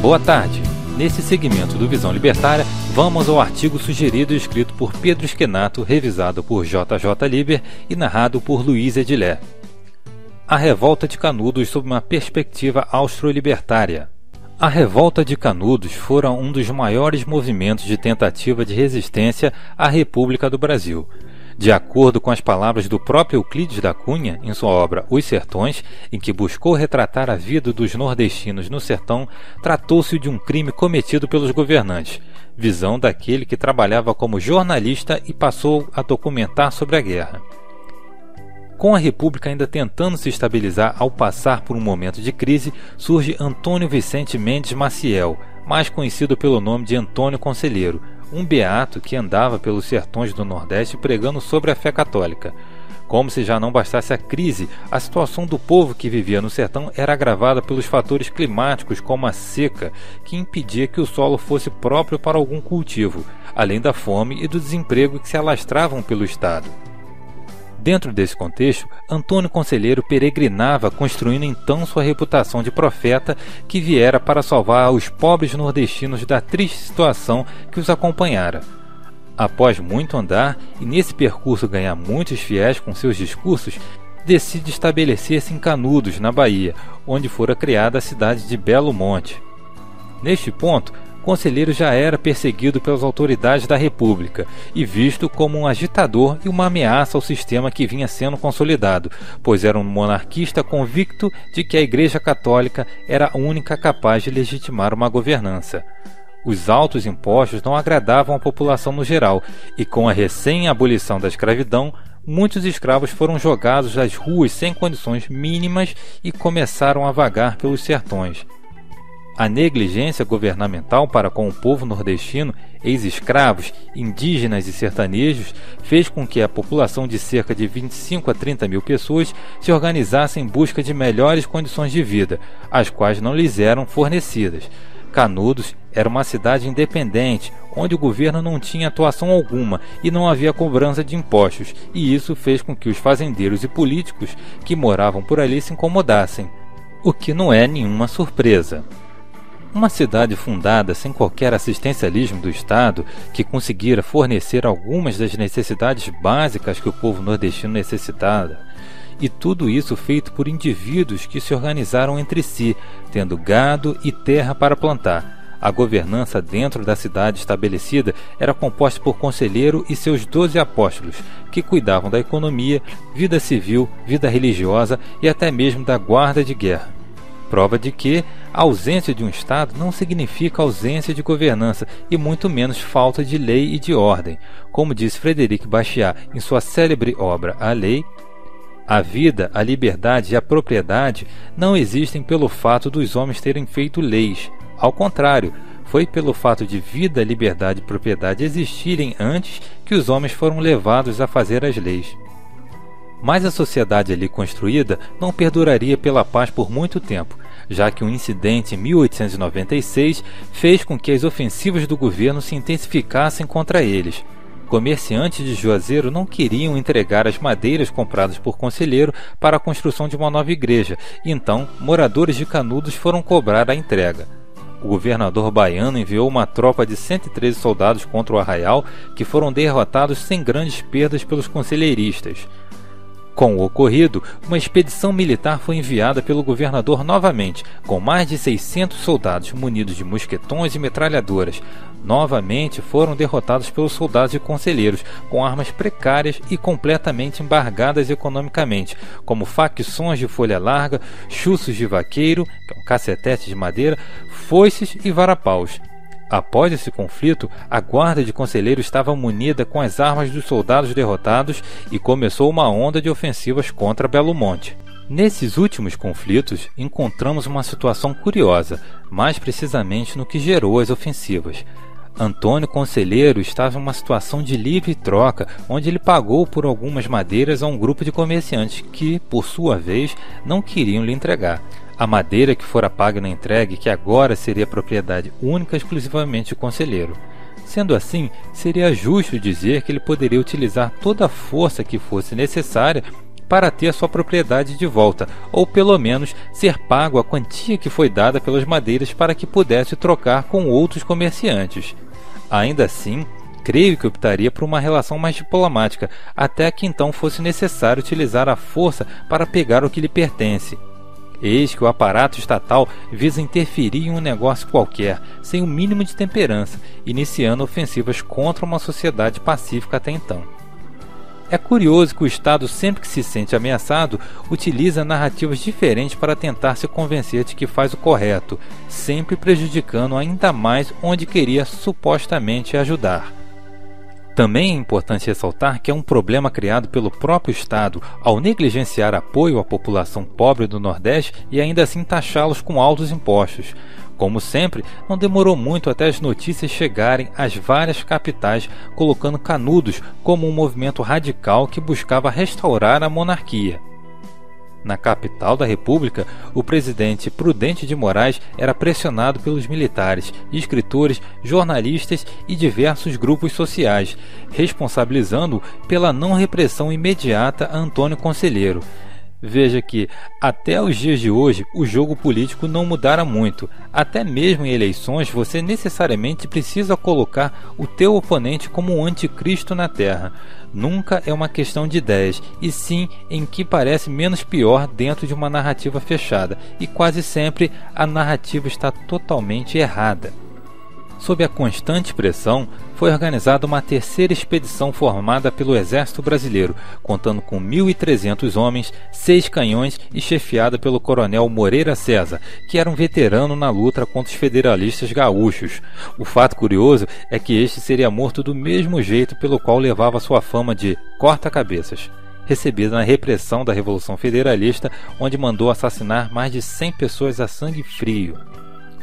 Boa tarde. Nesse segmento do Visão Libertária, vamos ao artigo sugerido e escrito por Pedro Esquenato, revisado por JJ Liber e narrado por Luiz Edilé. A Revolta de Canudos sob uma perspectiva austro-libertária. A Revolta de Canudos fora um dos maiores movimentos de tentativa de resistência à República do Brasil. De acordo com as palavras do próprio Euclides da Cunha, em sua obra Os Sertões, em que buscou retratar a vida dos nordestinos no sertão, tratou-se de um crime cometido pelos governantes, visão daquele que trabalhava como jornalista e passou a documentar sobre a guerra. Com a República ainda tentando se estabilizar ao passar por um momento de crise, surge Antônio Vicente Mendes Maciel, mais conhecido pelo nome de Antônio Conselheiro, um beato que andava pelos sertões do Nordeste pregando sobre a fé católica. Como se já não bastasse a crise, a situação do povo que vivia no sertão era agravada pelos fatores climáticos, como a seca, que impedia que o solo fosse próprio para algum cultivo, além da fome e do desemprego que se alastravam pelo estado. Dentro desse contexto, Antônio Conselheiro peregrinava, construindo então sua reputação de profeta que viera para salvar os pobres nordestinos da triste situação que os acompanhara. Após muito andar e nesse percurso ganhar muitos fiéis com seus discursos, decide estabelecer-se em Canudos, na Bahia, onde fora criada a cidade de Belo Monte. Neste ponto, Conselheiro já era perseguido pelas autoridades da República e visto como um agitador e uma ameaça ao sistema que vinha sendo consolidado, pois era um monarquista convicto de que a Igreja Católica era a única capaz de legitimar uma governança. Os altos impostos não agradavam a população no geral, e com a recém-abolição da escravidão, muitos escravos foram jogados às ruas sem condições mínimas e começaram a vagar pelos sertões. A negligência governamental para com o povo nordestino, ex-escravos, indígenas e sertanejos, fez com que a população de cerca de 25 a 30 mil pessoas se organizasse em busca de melhores condições de vida, as quais não lhes eram fornecidas. Canudos era uma cidade independente, onde o governo não tinha atuação alguma e não havia cobrança de impostos, e isso fez com que os fazendeiros e políticos que moravam por ali se incomodassem. O que não é nenhuma surpresa. Uma cidade fundada sem qualquer assistencialismo do Estado, que conseguira fornecer algumas das necessidades básicas que o povo nordestino necessitava, e tudo isso feito por indivíduos que se organizaram entre si, tendo gado e terra para plantar. A governança dentro da cidade estabelecida era composta por conselheiro e seus doze apóstolos, que cuidavam da economia, vida civil, vida religiosa e até mesmo da guarda de guerra. Prova de que a ausência de um Estado não significa ausência de governança e muito menos falta de lei e de ordem. Como diz Frederic Bastiat em sua célebre obra A Lei, a vida, a liberdade e a propriedade não existem pelo fato dos homens terem feito leis. Ao contrário, foi pelo fato de vida, liberdade e propriedade existirem antes que os homens foram levados a fazer as leis. Mas a sociedade ali construída não perduraria pela paz por muito tempo, já que um incidente em 1896 fez com que as ofensivas do governo se intensificassem contra eles. Comerciantes de Juazeiro não queriam entregar as madeiras compradas por conselheiro para a construção de uma nova igreja, então moradores de Canudos foram cobrar a entrega. O governador baiano enviou uma tropa de 113 soldados contra o arraial, que foram derrotados sem grandes perdas pelos conselheiristas. Com o ocorrido, uma expedição militar foi enviada pelo governador novamente, com mais de 600 soldados munidos de mosquetões e metralhadoras. Novamente foram derrotados pelos soldados e conselheiros, com armas precárias e completamente embargadas economicamente, como facções de folha larga, chuços de vaqueiro, que é um cacetete de madeira, foices e varapaus. Após esse conflito, a guarda de conselheiro estava munida com as armas dos soldados derrotados e começou uma onda de ofensivas contra Belo Monte. Nesses últimos conflitos, encontramos uma situação curiosa, mais precisamente no que gerou as ofensivas. Antônio Conselheiro estava em uma situação de livre troca, onde ele pagou por algumas madeiras a um grupo de comerciantes que, por sua vez, não queriam lhe entregar. A madeira que fora paga na entregue, que agora seria propriedade única exclusivamente do conselheiro. Sendo assim, seria justo dizer que ele poderia utilizar toda a força que fosse necessária para ter sua propriedade de volta, ou pelo menos ser pago a quantia que foi dada pelas madeiras para que pudesse trocar com outros comerciantes. Ainda assim, creio que optaria por uma relação mais diplomática, até que então fosse necessário utilizar a força para pegar o que lhe pertence. Eis que o aparato estatal visa interferir em um negócio qualquer, sem o mínimo de temperança, iniciando ofensivas contra uma sociedade pacífica até então. É curioso que o Estado, sempre que se sente ameaçado, utiliza narrativas diferentes para tentar se convencer de que faz o correto, sempre prejudicando ainda mais onde queria supostamente ajudar. Também é importante ressaltar que é um problema criado pelo próprio Estado ao negligenciar apoio à população pobre do Nordeste e ainda assim taxá-los com altos impostos. Como sempre, não demorou muito até as notícias chegarem às várias capitais, colocando Canudos como um movimento radical que buscava restaurar a monarquia. Na capital da República, o presidente Prudente de Moraes era pressionado pelos militares, escritores, jornalistas e diversos grupos sociais, responsabilizando-o pela não repressão imediata a Antônio Conselheiro. Veja que, até os dias de hoje, o jogo político não mudara muito. Até mesmo em eleições, você necessariamente precisa colocar o teu oponente como um anticristo na Terra. Nunca é uma questão de ideias, e sim em que parece menos pior dentro de uma narrativa fechada, e quase sempre a narrativa está totalmente errada. Sob a constante pressão, foi organizada uma terceira expedição formada pelo Exército Brasileiro, contando com 1.300 homens, seis canhões e chefiada pelo coronel Moreira César, que era um veterano na luta contra os federalistas gaúchos. O fato curioso é que este seria morto do mesmo jeito pelo qual levava sua fama de corta-cabeças recebida na repressão da Revolução Federalista, onde mandou assassinar mais de 100 pessoas a sangue frio.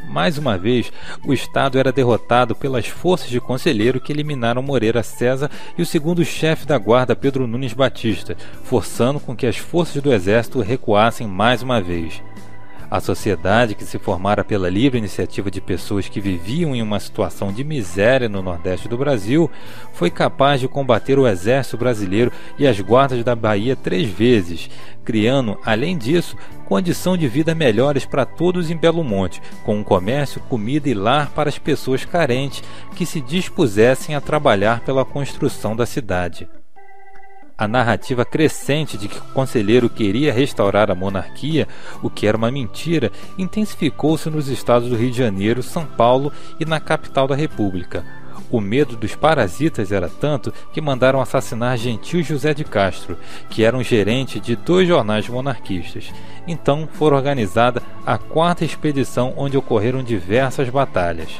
Mais uma vez, o Estado era derrotado pelas forças de conselheiro que eliminaram Moreira César e o segundo chefe da guarda, Pedro Nunes Batista, forçando com que as forças do exército recuassem mais uma vez. A sociedade, que se formara pela livre iniciativa de pessoas que viviam em uma situação de miséria no Nordeste do Brasil, foi capaz de combater o exército brasileiro e as guardas da Bahia três vezes, criando, além disso, condição de vida melhores para todos em Belo Monte, com um comércio, comida e lar para as pessoas carentes que se dispusessem a trabalhar pela construção da cidade. A narrativa crescente de que o conselheiro queria restaurar a monarquia, o que era uma mentira, intensificou-se nos estados do Rio de Janeiro, São Paulo e na capital da República. O medo dos parasitas era tanto que mandaram assassinar Gentil José de Castro, que era um gerente de dois jornais monarquistas. Então foi organizada a quarta expedição onde ocorreram diversas batalhas.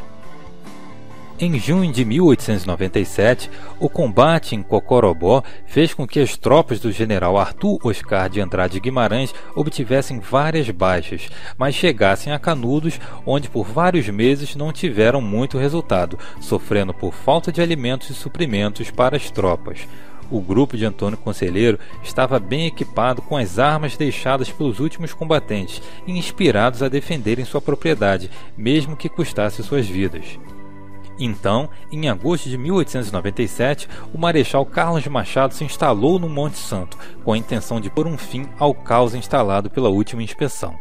Em junho de 1897, o combate em Cocorobó fez com que as tropas do general Arthur Oscar de Andrade Guimarães obtivessem várias baixas, mas chegassem a Canudos, onde por vários meses não tiveram muito resultado, sofrendo por falta de alimentos e suprimentos para as tropas. O grupo de Antônio Conselheiro estava bem equipado com as armas deixadas pelos últimos combatentes e inspirados a defenderem sua propriedade, mesmo que custasse suas vidas. Então, em agosto de 1897, o Marechal Carlos de Machado se instalou no Monte Santo, com a intenção de pôr um fim ao caos instalado pela última inspeção.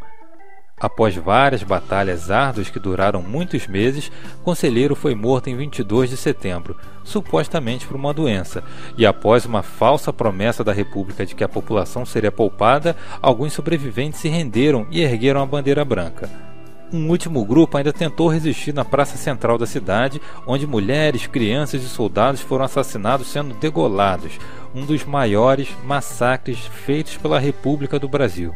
Após várias batalhas árduas que duraram muitos meses, Conselheiro foi morto em 22 de setembro, supostamente por uma doença, e após uma falsa promessa da República de que a população seria poupada, alguns sobreviventes se renderam e ergueram a bandeira branca. Um último grupo ainda tentou resistir na praça central da cidade, onde mulheres, crianças e soldados foram assassinados sendo degolados, um dos maiores massacres feitos pela República do Brasil.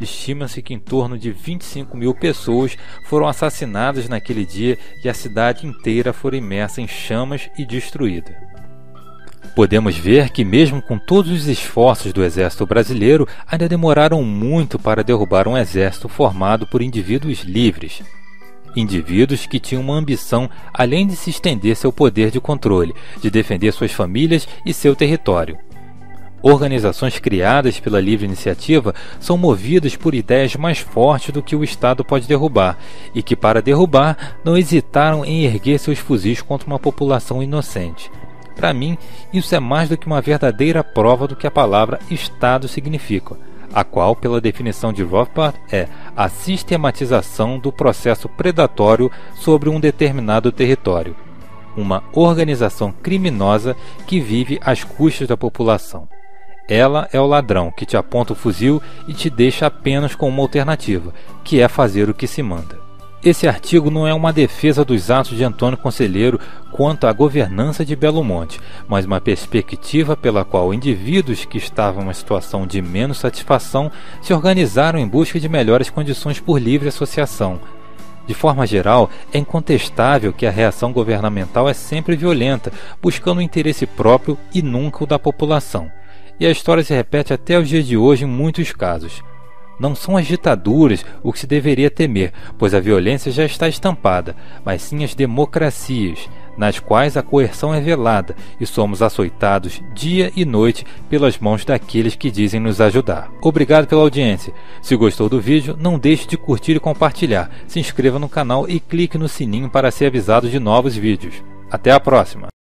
Estima-se que em torno de 25 mil pessoas foram assassinadas naquele dia e a cidade inteira foi imersa em chamas e destruída. Podemos ver que, mesmo com todos os esforços do exército brasileiro, ainda demoraram muito para derrubar um exército formado por indivíduos livres. Indivíduos que tinham uma ambição além de se estender seu poder de controle, de defender suas famílias e seu território. Organizações criadas pela livre iniciativa são movidas por ideias mais fortes do que o Estado pode derrubar, e que, para derrubar, não hesitaram em erguer seus fuzis contra uma população inocente. Para mim, isso é mais do que uma verdadeira prova do que a palavra Estado significa, a qual, pela definição de Rothbard, é a sistematização do processo predatório sobre um determinado território, uma organização criminosa que vive às custas da população. Ela é o ladrão que te aponta o fuzil e te deixa apenas com uma alternativa, que é fazer o que se manda. Esse artigo não é uma defesa dos atos de Antônio Conselheiro quanto à governança de Belo Monte, mas uma perspectiva pela qual indivíduos que estavam em uma situação de menos satisfação se organizaram em busca de melhores condições por livre associação. De forma geral, é incontestável que a reação governamental é sempre violenta, buscando o interesse próprio e nunca o da população e a história se repete até os dias de hoje em muitos casos. Não são as ditaduras o que se deveria temer, pois a violência já está estampada, mas sim as democracias, nas quais a coerção é velada e somos açoitados dia e noite pelas mãos daqueles que dizem nos ajudar. Obrigado pela audiência. Se gostou do vídeo, não deixe de curtir e compartilhar. Se inscreva no canal e clique no sininho para ser avisado de novos vídeos. Até a próxima!